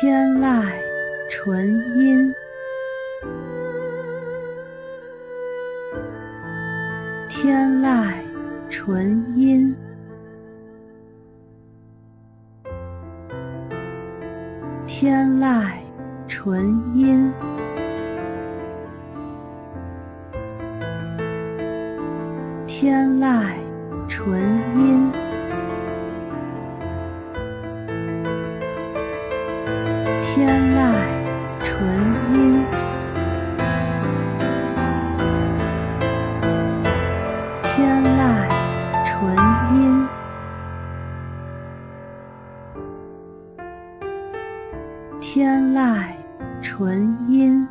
天籁纯音，天籁纯音，天籁纯音。天籁天籁纯音。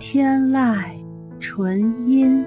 天籁纯音。